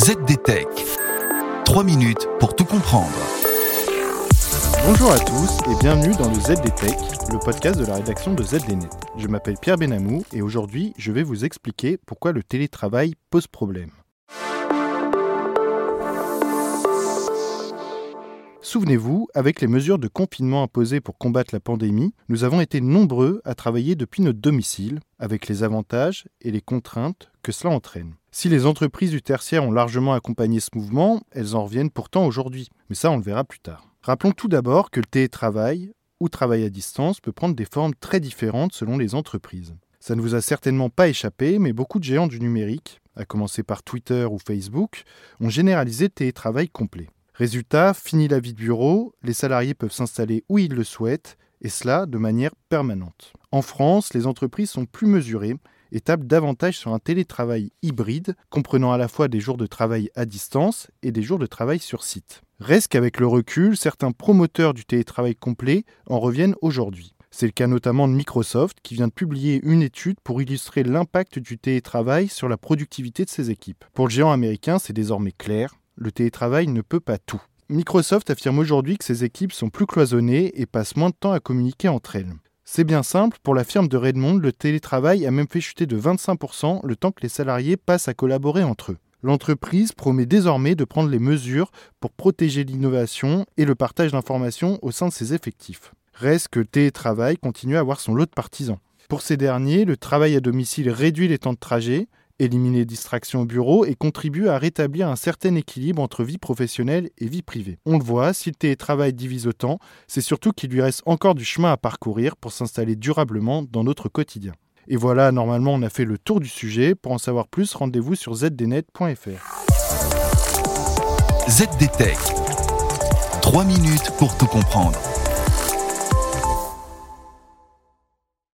ZDTech. 3 minutes pour tout comprendre. Bonjour à tous et bienvenue dans le ZDTech, le podcast de la rédaction de ZDNet. Je m'appelle Pierre Benamou et aujourd'hui je vais vous expliquer pourquoi le télétravail pose problème. Souvenez-vous, avec les mesures de confinement imposées pour combattre la pandémie, nous avons été nombreux à travailler depuis notre domicile, avec les avantages et les contraintes que cela entraîne. Si les entreprises du tertiaire ont largement accompagné ce mouvement, elles en reviennent pourtant aujourd'hui. Mais ça, on le verra plus tard. Rappelons tout d'abord que le télétravail ou travail à distance peut prendre des formes très différentes selon les entreprises. Ça ne vous a certainement pas échappé, mais beaucoup de géants du numérique, à commencer par Twitter ou Facebook, ont généralisé le télétravail complet. Résultat, fini la vie de bureau, les salariés peuvent s'installer où ils le souhaitent, et cela de manière permanente. En France, les entreprises sont plus mesurées et tablent davantage sur un télétravail hybride, comprenant à la fois des jours de travail à distance et des jours de travail sur site. Reste qu'avec le recul, certains promoteurs du télétravail complet en reviennent aujourd'hui. C'est le cas notamment de Microsoft qui vient de publier une étude pour illustrer l'impact du télétravail sur la productivité de ses équipes. Pour le géant américain, c'est désormais clair, le télétravail ne peut pas tout. Microsoft affirme aujourd'hui que ses équipes sont plus cloisonnées et passent moins de temps à communiquer entre elles. C'est bien simple, pour la firme de Redmond, le télétravail a même fait chuter de 25% le temps que les salariés passent à collaborer entre eux. L'entreprise promet désormais de prendre les mesures pour protéger l'innovation et le partage d'informations au sein de ses effectifs. Reste que le télétravail continue à avoir son lot de partisans. Pour ces derniers, le travail à domicile réduit les temps de trajet, élimine les distractions au bureau et contribue à rétablir un certain équilibre entre vie professionnelle et vie privée. On le voit, si le télétravail divise autant, c'est surtout qu'il lui reste encore du chemin à parcourir pour s'installer durablement dans notre quotidien. Et voilà, normalement on a fait le tour du sujet. Pour en savoir plus, rendez-vous sur zdnet.fr. ZDTech. 3 minutes pour tout comprendre.